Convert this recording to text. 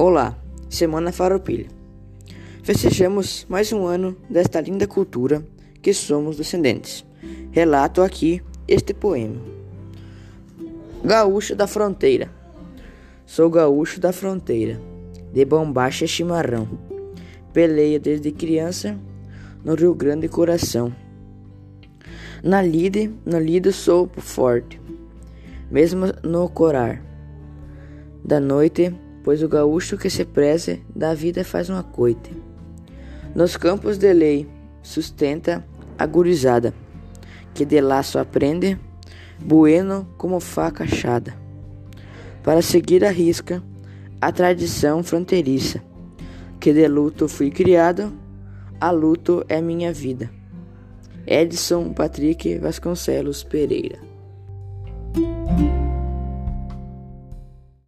Olá, Semana Farroupilha. Festejamos mais um ano desta linda cultura que somos descendentes. Relato aqui este poema. Gaúcho da Fronteira. Sou gaúcho da fronteira, de bombacha e chimarrão. Peleia desde criança no Rio Grande Coração. Na lide, no lido sou forte, mesmo no corar da noite, pois o gaúcho que se preze da vida faz uma coite. Nos campos de lei sustenta a gurizada, que de laço aprende, bueno como faca achada, para seguir a risca a tradição fronteiriça, que de luto fui criado, a luto é minha vida. Edson Patrick Vasconcelos Pereira